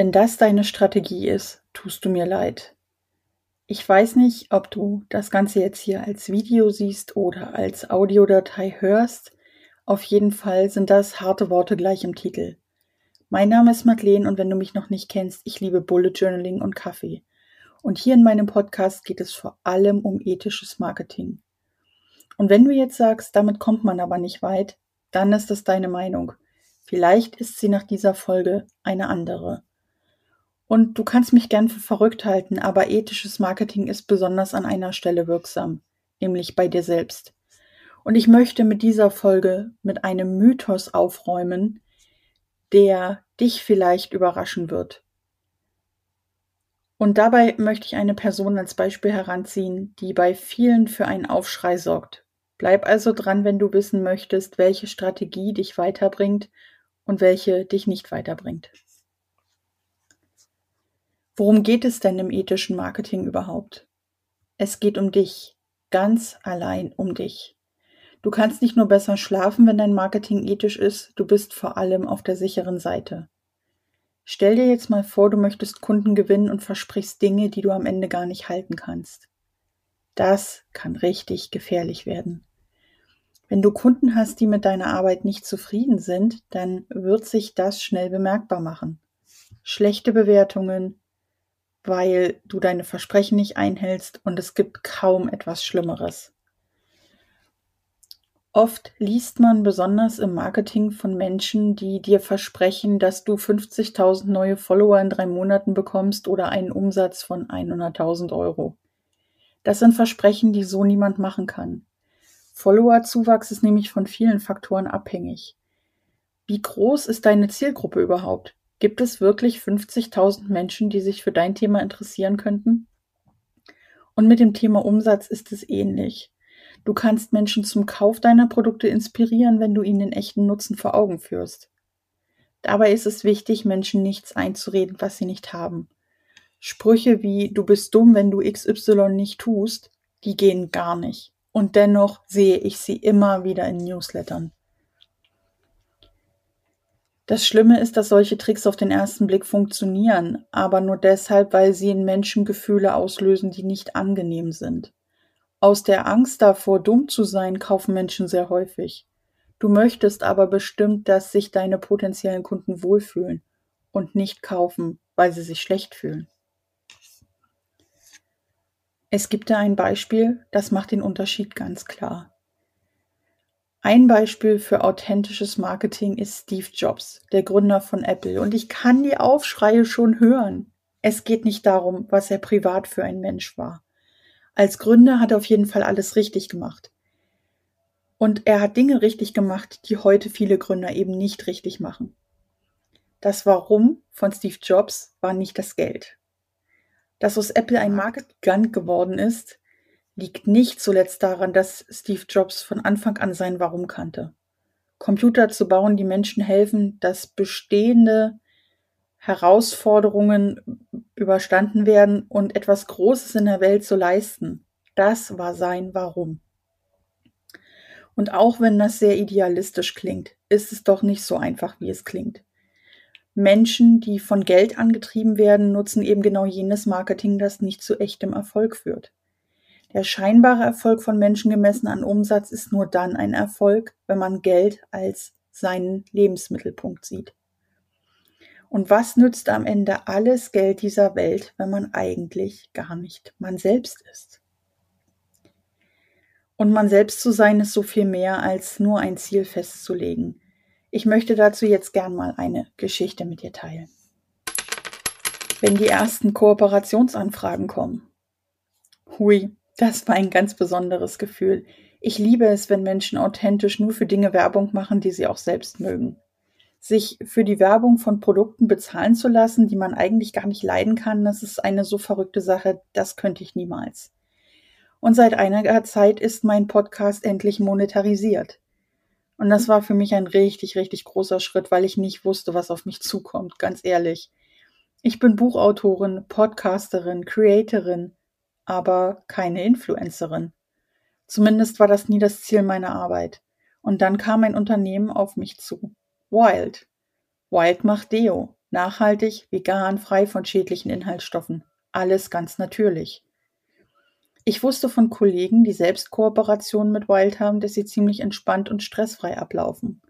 Wenn das deine Strategie ist, tust du mir leid. Ich weiß nicht, ob du das Ganze jetzt hier als Video siehst oder als Audiodatei hörst. Auf jeden Fall sind das harte Worte gleich im Titel. Mein Name ist Madeleine und wenn du mich noch nicht kennst, ich liebe Bullet Journaling und Kaffee. Und hier in meinem Podcast geht es vor allem um ethisches Marketing. Und wenn du jetzt sagst, damit kommt man aber nicht weit, dann ist das deine Meinung. Vielleicht ist sie nach dieser Folge eine andere. Und du kannst mich gern für verrückt halten, aber ethisches Marketing ist besonders an einer Stelle wirksam, nämlich bei dir selbst. Und ich möchte mit dieser Folge mit einem Mythos aufräumen, der dich vielleicht überraschen wird. Und dabei möchte ich eine Person als Beispiel heranziehen, die bei vielen für einen Aufschrei sorgt. Bleib also dran, wenn du wissen möchtest, welche Strategie dich weiterbringt und welche dich nicht weiterbringt. Worum geht es denn im ethischen Marketing überhaupt? Es geht um dich, ganz allein um dich. Du kannst nicht nur besser schlafen, wenn dein Marketing ethisch ist, du bist vor allem auf der sicheren Seite. Stell dir jetzt mal vor, du möchtest Kunden gewinnen und versprichst Dinge, die du am Ende gar nicht halten kannst. Das kann richtig gefährlich werden. Wenn du Kunden hast, die mit deiner Arbeit nicht zufrieden sind, dann wird sich das schnell bemerkbar machen. Schlechte Bewertungen, weil du deine Versprechen nicht einhältst und es gibt kaum etwas Schlimmeres. Oft liest man besonders im Marketing von Menschen, die dir versprechen, dass du 50.000 neue Follower in drei Monaten bekommst oder einen Umsatz von 100.000 Euro. Das sind Versprechen, die so niemand machen kann. Followerzuwachs ist nämlich von vielen Faktoren abhängig. Wie groß ist deine Zielgruppe überhaupt? Gibt es wirklich 50.000 Menschen, die sich für dein Thema interessieren könnten? Und mit dem Thema Umsatz ist es ähnlich. Du kannst Menschen zum Kauf deiner Produkte inspirieren, wenn du ihnen den echten Nutzen vor Augen führst. Dabei ist es wichtig, Menschen nichts einzureden, was sie nicht haben. Sprüche wie du bist dumm, wenn du XY nicht tust, die gehen gar nicht. Und dennoch sehe ich sie immer wieder in Newslettern. Das Schlimme ist, dass solche Tricks auf den ersten Blick funktionieren, aber nur deshalb, weil sie in Menschen Gefühle auslösen, die nicht angenehm sind. Aus der Angst davor, dumm zu sein, kaufen Menschen sehr häufig. Du möchtest aber bestimmt, dass sich deine potenziellen Kunden wohlfühlen und nicht kaufen, weil sie sich schlecht fühlen. Es gibt da ein Beispiel, das macht den Unterschied ganz klar. Ein Beispiel für authentisches Marketing ist Steve Jobs, der Gründer von Apple. Und ich kann die Aufschreie schon hören. Es geht nicht darum, was er privat für ein Mensch war. Als Gründer hat er auf jeden Fall alles richtig gemacht. Und er hat Dinge richtig gemacht, die heute viele Gründer eben nicht richtig machen. Das Warum von Steve Jobs war nicht das Geld. Dass aus Apple ein Market geworden ist, liegt nicht zuletzt daran, dass Steve Jobs von Anfang an sein Warum kannte. Computer zu bauen, die Menschen helfen, dass bestehende Herausforderungen überstanden werden und etwas Großes in der Welt zu leisten. Das war sein Warum. Und auch wenn das sehr idealistisch klingt, ist es doch nicht so einfach, wie es klingt. Menschen, die von Geld angetrieben werden, nutzen eben genau jenes Marketing, das nicht zu echtem Erfolg führt. Der scheinbare Erfolg von Menschen gemessen an Umsatz ist nur dann ein Erfolg, wenn man Geld als seinen Lebensmittelpunkt sieht. Und was nützt am Ende alles Geld dieser Welt, wenn man eigentlich gar nicht man selbst ist? Und man selbst zu sein ist so viel mehr als nur ein Ziel festzulegen. Ich möchte dazu jetzt gern mal eine Geschichte mit dir teilen. Wenn die ersten Kooperationsanfragen kommen. Hui, das war ein ganz besonderes Gefühl. Ich liebe es, wenn Menschen authentisch nur für Dinge Werbung machen, die sie auch selbst mögen. Sich für die Werbung von Produkten bezahlen zu lassen, die man eigentlich gar nicht leiden kann, das ist eine so verrückte Sache, das könnte ich niemals. Und seit einiger Zeit ist mein Podcast endlich monetarisiert. Und das war für mich ein richtig, richtig großer Schritt, weil ich nicht wusste, was auf mich zukommt, ganz ehrlich. Ich bin Buchautorin, Podcasterin, Creatorin, aber keine Influencerin. Zumindest war das nie das Ziel meiner Arbeit. Und dann kam ein Unternehmen auf mich zu. Wild. Wild macht Deo. Nachhaltig, vegan, frei von schädlichen Inhaltsstoffen. Alles ganz natürlich. Ich wusste von Kollegen, die selbst Kooperationen mit Wild haben, dass sie ziemlich entspannt und stressfrei ablaufen.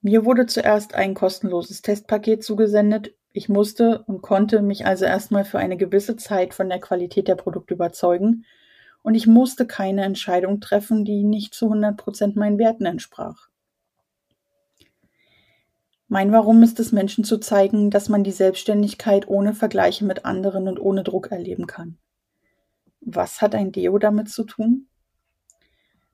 Mir wurde zuerst ein kostenloses Testpaket zugesendet. Ich musste und konnte mich also erstmal für eine gewisse Zeit von der Qualität der Produkte überzeugen und ich musste keine Entscheidung treffen, die nicht zu 100 Prozent meinen Werten entsprach. Mein Warum ist es, Menschen zu zeigen, dass man die Selbstständigkeit ohne Vergleiche mit anderen und ohne Druck erleben kann. Was hat ein Deo damit zu tun?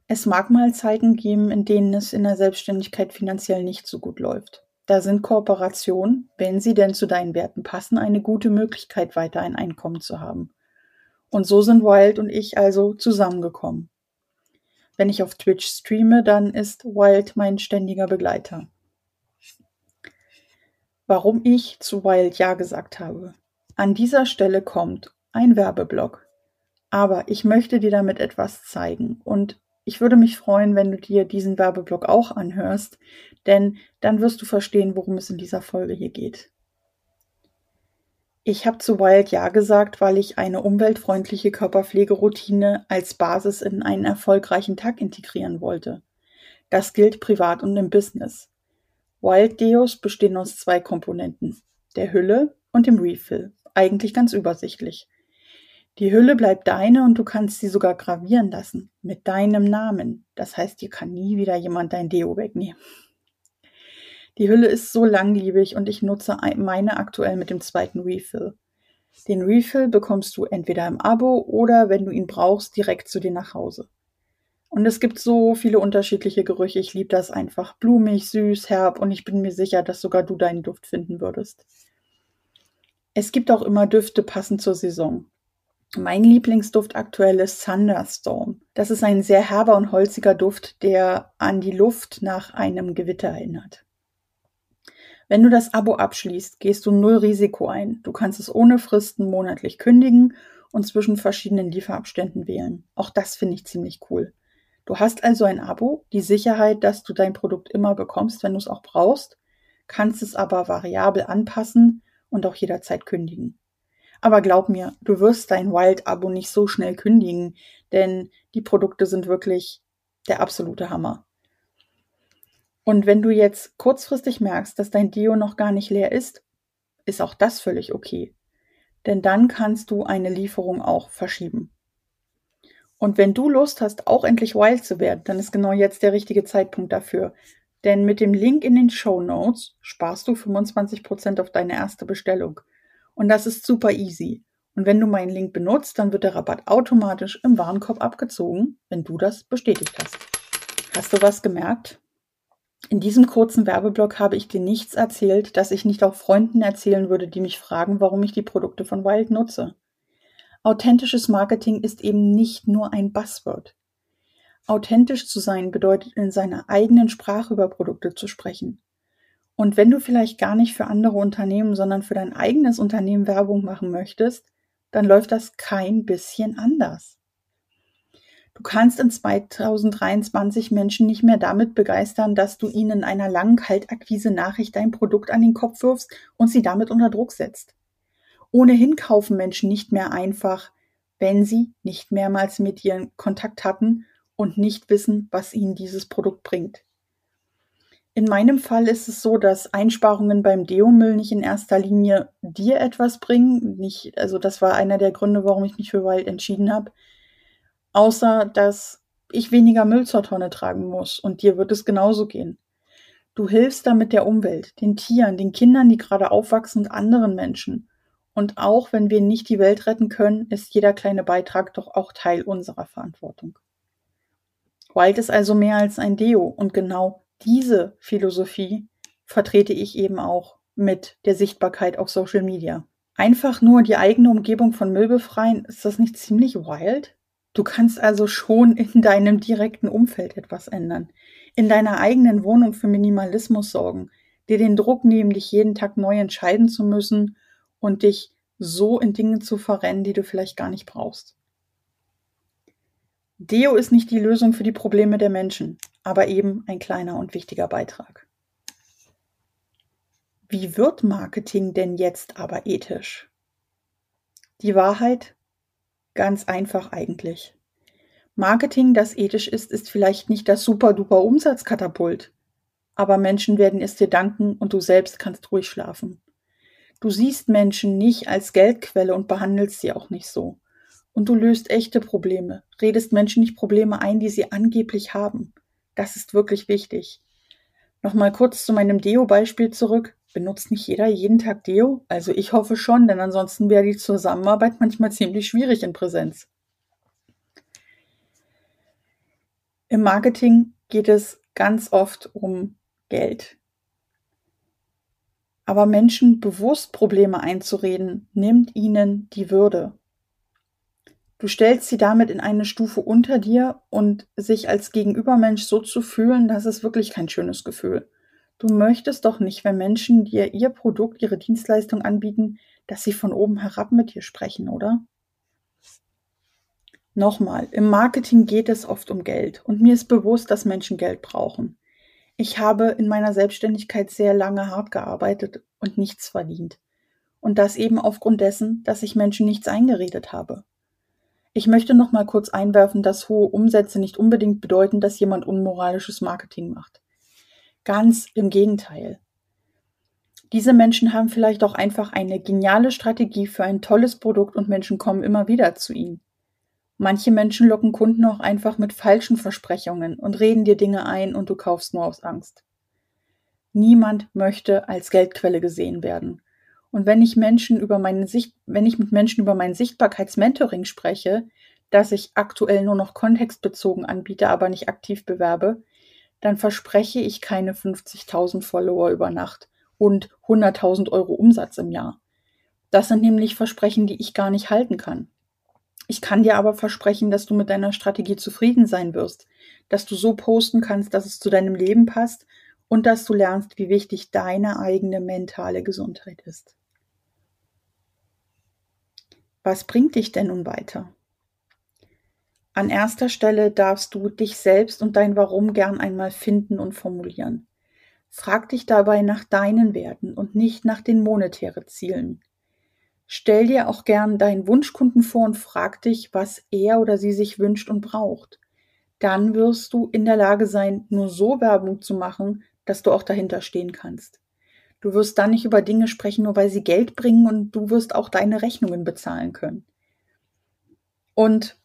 Es mag mal Zeiten geben, in denen es in der Selbstständigkeit finanziell nicht so gut läuft. Da sind Kooperationen, wenn sie denn zu deinen Werten passen, eine gute Möglichkeit, weiter ein Einkommen zu haben. Und so sind Wild und ich also zusammengekommen. Wenn ich auf Twitch streame, dann ist Wild mein ständiger Begleiter warum ich zu Wild Ja gesagt habe. An dieser Stelle kommt ein Werbeblock. Aber ich möchte dir damit etwas zeigen und ich würde mich freuen, wenn du dir diesen Werbeblock auch anhörst, denn dann wirst du verstehen, worum es in dieser Folge hier geht. Ich habe zu Wild Ja gesagt, weil ich eine umweltfreundliche Körperpflegeroutine als Basis in einen erfolgreichen Tag integrieren wollte. Das gilt privat und im Business. Wild Deos bestehen aus zwei Komponenten, der Hülle und dem Refill. Eigentlich ganz übersichtlich. Die Hülle bleibt deine und du kannst sie sogar gravieren lassen mit deinem Namen. Das heißt, dir kann nie wieder jemand dein Deo wegnehmen. Die Hülle ist so langlebig und ich nutze meine aktuell mit dem zweiten Refill. Den Refill bekommst du entweder im Abo oder wenn du ihn brauchst, direkt zu dir nach Hause. Und es gibt so viele unterschiedliche Gerüche. Ich liebe das einfach. Blumig, süß, herb und ich bin mir sicher, dass sogar du deinen Duft finden würdest. Es gibt auch immer Düfte passend zur Saison. Mein Lieblingsduft aktuell ist Thunderstorm. Das ist ein sehr herber und holziger Duft, der an die Luft nach einem Gewitter erinnert. Wenn du das Abo abschließt, gehst du null Risiko ein. Du kannst es ohne Fristen monatlich kündigen und zwischen verschiedenen Lieferabständen wählen. Auch das finde ich ziemlich cool. Du hast also ein Abo, die Sicherheit, dass du dein Produkt immer bekommst, wenn du es auch brauchst, kannst es aber variabel anpassen und auch jederzeit kündigen. Aber glaub mir, du wirst dein Wild-Abo nicht so schnell kündigen, denn die Produkte sind wirklich der absolute Hammer. Und wenn du jetzt kurzfristig merkst, dass dein Deo noch gar nicht leer ist, ist auch das völlig okay. Denn dann kannst du eine Lieferung auch verschieben. Und wenn du Lust hast, auch endlich wild zu werden, dann ist genau jetzt der richtige Zeitpunkt dafür. Denn mit dem Link in den Show Notes sparst du 25% auf deine erste Bestellung. Und das ist super easy. Und wenn du meinen Link benutzt, dann wird der Rabatt automatisch im Warenkorb abgezogen, wenn du das bestätigt hast. Hast du was gemerkt? In diesem kurzen Werbeblock habe ich dir nichts erzählt, das ich nicht auch Freunden erzählen würde, die mich fragen, warum ich die Produkte von Wild nutze. Authentisches Marketing ist eben nicht nur ein Buzzword. Authentisch zu sein bedeutet, in seiner eigenen Sprache über Produkte zu sprechen. Und wenn du vielleicht gar nicht für andere Unternehmen, sondern für dein eigenes Unternehmen Werbung machen möchtest, dann läuft das kein bisschen anders. Du kannst in 2023 Menschen nicht mehr damit begeistern, dass du ihnen in einer langen Kaltakquise Nachricht dein Produkt an den Kopf wirfst und sie damit unter Druck setzt. Ohnehin kaufen Menschen nicht mehr einfach, wenn sie nicht mehrmals mit dir Kontakt hatten und nicht wissen, was ihnen dieses Produkt bringt. In meinem Fall ist es so, dass Einsparungen beim Deomüll nicht in erster Linie dir etwas bringen. Nicht, also das war einer der Gründe, warum ich mich für Wild entschieden habe. Außer, dass ich weniger Müll zur Tonne tragen muss und dir wird es genauso gehen. Du hilfst damit der Umwelt, den Tieren, den Kindern, die gerade aufwachsen und anderen Menschen. Und auch wenn wir nicht die Welt retten können, ist jeder kleine Beitrag doch auch Teil unserer Verantwortung. Wild ist also mehr als ein Deo und genau diese Philosophie vertrete ich eben auch mit der Sichtbarkeit auf Social Media. Einfach nur die eigene Umgebung von Müll befreien, ist das nicht ziemlich wild? Du kannst also schon in deinem direkten Umfeld etwas ändern, in deiner eigenen Wohnung für Minimalismus sorgen, dir den Druck nehmen, dich jeden Tag neu entscheiden zu müssen und dich so in Dinge zu verrennen, die du vielleicht gar nicht brauchst. Deo ist nicht die Lösung für die Probleme der Menschen, aber eben ein kleiner und wichtiger Beitrag. Wie wird Marketing denn jetzt aber ethisch? Die Wahrheit? Ganz einfach eigentlich. Marketing, das ethisch ist, ist vielleicht nicht das super-duper Umsatzkatapult. Aber Menschen werden es dir danken und du selbst kannst ruhig schlafen. Du siehst Menschen nicht als Geldquelle und behandelst sie auch nicht so. Und du löst echte Probleme, redest Menschen nicht Probleme ein, die sie angeblich haben. Das ist wirklich wichtig. Nochmal kurz zu meinem Deo-Beispiel zurück. Benutzt nicht jeder jeden Tag Deo? Also ich hoffe schon, denn ansonsten wäre die Zusammenarbeit manchmal ziemlich schwierig in Präsenz. Im Marketing geht es ganz oft um Geld. Aber Menschen bewusst Probleme einzureden, nimmt ihnen die Würde. Du stellst sie damit in eine Stufe unter dir und sich als Gegenübermensch so zu fühlen, das ist wirklich kein schönes Gefühl. Du möchtest doch nicht, wenn Menschen dir ihr Produkt, ihre Dienstleistung anbieten, dass sie von oben herab mit dir sprechen, oder? Nochmal, im Marketing geht es oft um Geld und mir ist bewusst, dass Menschen Geld brauchen. Ich habe in meiner Selbstständigkeit sehr lange hart gearbeitet und nichts verdient. Und das eben aufgrund dessen, dass ich Menschen nichts eingeredet habe. Ich möchte noch mal kurz einwerfen, dass hohe Umsätze nicht unbedingt bedeuten, dass jemand unmoralisches Marketing macht. Ganz im Gegenteil. Diese Menschen haben vielleicht auch einfach eine geniale Strategie für ein tolles Produkt und Menschen kommen immer wieder zu ihnen. Manche Menschen locken Kunden auch einfach mit falschen Versprechungen und reden dir Dinge ein und du kaufst nur aus Angst. Niemand möchte als Geldquelle gesehen werden. Und wenn ich Menschen über meine Sicht, wenn ich mit Menschen über mein Sichtbarkeitsmentoring spreche, das ich aktuell nur noch kontextbezogen anbiete, aber nicht aktiv bewerbe, dann verspreche ich keine 50.000 Follower über Nacht und 100.000 Euro Umsatz im Jahr. Das sind nämlich Versprechen, die ich gar nicht halten kann. Ich kann dir aber versprechen, dass du mit deiner Strategie zufrieden sein wirst, dass du so posten kannst, dass es zu deinem Leben passt und dass du lernst, wie wichtig deine eigene mentale Gesundheit ist. Was bringt dich denn nun weiter? An erster Stelle darfst du dich selbst und dein Warum gern einmal finden und formulieren. Frag dich dabei nach deinen Werten und nicht nach den monetären Zielen. Stell dir auch gern deinen Wunschkunden vor und frag dich, was er oder sie sich wünscht und braucht. Dann wirst du in der Lage sein, nur so Werbung zu machen, dass du auch dahinter stehen kannst. Du wirst dann nicht über Dinge sprechen, nur weil sie Geld bringen und du wirst auch deine Rechnungen bezahlen können. Und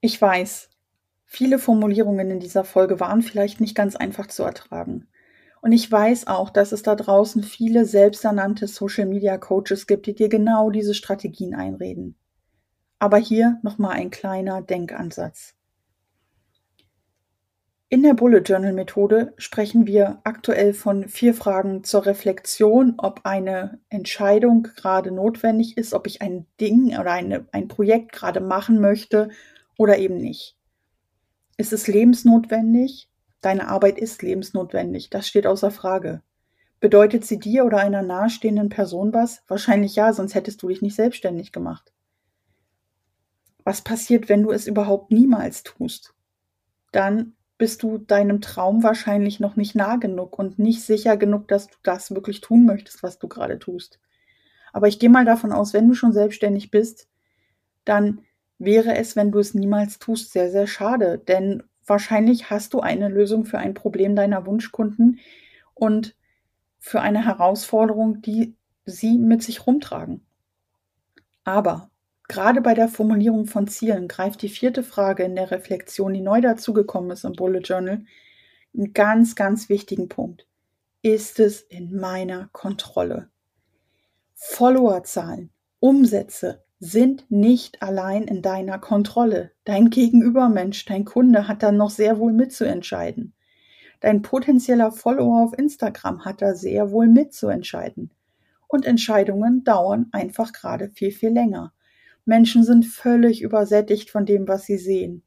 ich weiß, viele Formulierungen in dieser Folge waren vielleicht nicht ganz einfach zu ertragen. Und ich weiß auch, dass es da draußen viele selbsternannte Social Media Coaches gibt, die dir genau diese Strategien einreden. Aber hier nochmal ein kleiner Denkansatz. In der Bullet Journal Methode sprechen wir aktuell von vier Fragen zur Reflexion, ob eine Entscheidung gerade notwendig ist, ob ich ein Ding oder eine, ein Projekt gerade machen möchte oder eben nicht. Ist es lebensnotwendig? Deine Arbeit ist lebensnotwendig, das steht außer Frage. Bedeutet sie dir oder einer nahestehenden Person was? Wahrscheinlich ja, sonst hättest du dich nicht selbstständig gemacht. Was passiert, wenn du es überhaupt niemals tust? Dann bist du deinem Traum wahrscheinlich noch nicht nah genug und nicht sicher genug, dass du das wirklich tun möchtest, was du gerade tust. Aber ich gehe mal davon aus, wenn du schon selbstständig bist, dann wäre es, wenn du es niemals tust, sehr, sehr schade. Denn Wahrscheinlich hast du eine Lösung für ein Problem deiner Wunschkunden und für eine Herausforderung, die sie mit sich rumtragen. Aber gerade bei der Formulierung von Zielen greift die vierte Frage in der Reflexion, die neu dazugekommen ist im Bullet Journal, einen ganz, ganz wichtigen Punkt. Ist es in meiner Kontrolle? Followerzahlen, Umsätze, sind nicht allein in deiner Kontrolle. Dein Gegenübermensch, dein Kunde hat da noch sehr wohl mitzuentscheiden. Dein potenzieller Follower auf Instagram hat da sehr wohl mitzuentscheiden. Und Entscheidungen dauern einfach gerade viel, viel länger. Menschen sind völlig übersättigt von dem, was sie sehen.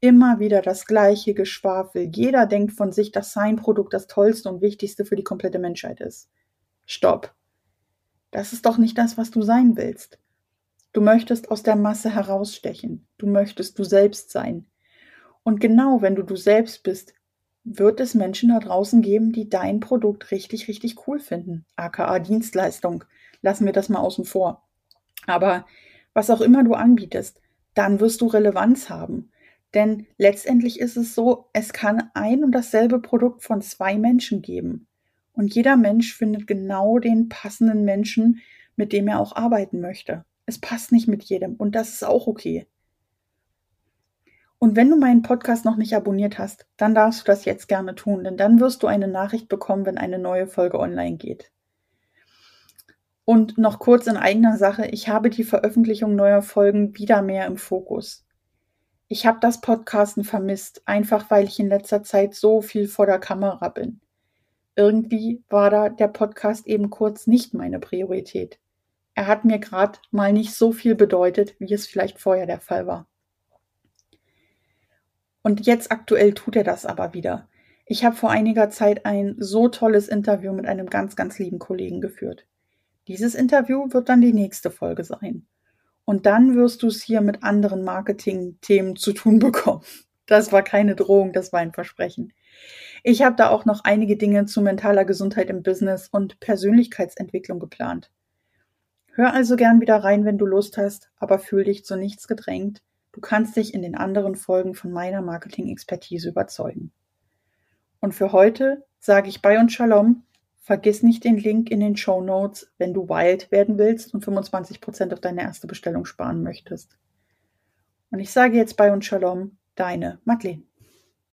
Immer wieder das gleiche Geschwafel. Jeder denkt von sich, dass sein Produkt das tollste und wichtigste für die komplette Menschheit ist. Stopp. Das ist doch nicht das, was du sein willst. Du möchtest aus der Masse herausstechen. Du möchtest du selbst sein. Und genau wenn du du selbst bist, wird es Menschen da draußen geben, die dein Produkt richtig, richtig cool finden. aka Dienstleistung. Lassen wir das mal außen vor. Aber was auch immer du anbietest, dann wirst du Relevanz haben. Denn letztendlich ist es so, es kann ein und dasselbe Produkt von zwei Menschen geben. Und jeder Mensch findet genau den passenden Menschen, mit dem er auch arbeiten möchte. Es passt nicht mit jedem und das ist auch okay. Und wenn du meinen Podcast noch nicht abonniert hast, dann darfst du das jetzt gerne tun, denn dann wirst du eine Nachricht bekommen, wenn eine neue Folge online geht. Und noch kurz in eigener Sache, ich habe die Veröffentlichung neuer Folgen wieder mehr im Fokus. Ich habe das Podcasten vermisst, einfach weil ich in letzter Zeit so viel vor der Kamera bin. Irgendwie war da der Podcast eben kurz nicht meine Priorität. Er hat mir gerade mal nicht so viel bedeutet, wie es vielleicht vorher der Fall war. Und jetzt aktuell tut er das aber wieder. Ich habe vor einiger Zeit ein so tolles Interview mit einem ganz, ganz lieben Kollegen geführt. Dieses Interview wird dann die nächste Folge sein. Und dann wirst du es hier mit anderen Marketing-Themen zu tun bekommen. Das war keine Drohung, das war ein Versprechen. Ich habe da auch noch einige Dinge zu mentaler Gesundheit im Business und Persönlichkeitsentwicklung geplant. Hör also gern wieder rein, wenn du Lust hast, aber fühl dich zu nichts gedrängt. Du kannst dich in den anderen Folgen von meiner Marketing-Expertise überzeugen. Und für heute sage ich bei und Shalom. Vergiss nicht den Link in den Show Notes, wenn du wild werden willst und 25% auf deine erste Bestellung sparen möchtest. Und ich sage jetzt bei und Shalom, deine Madeleine.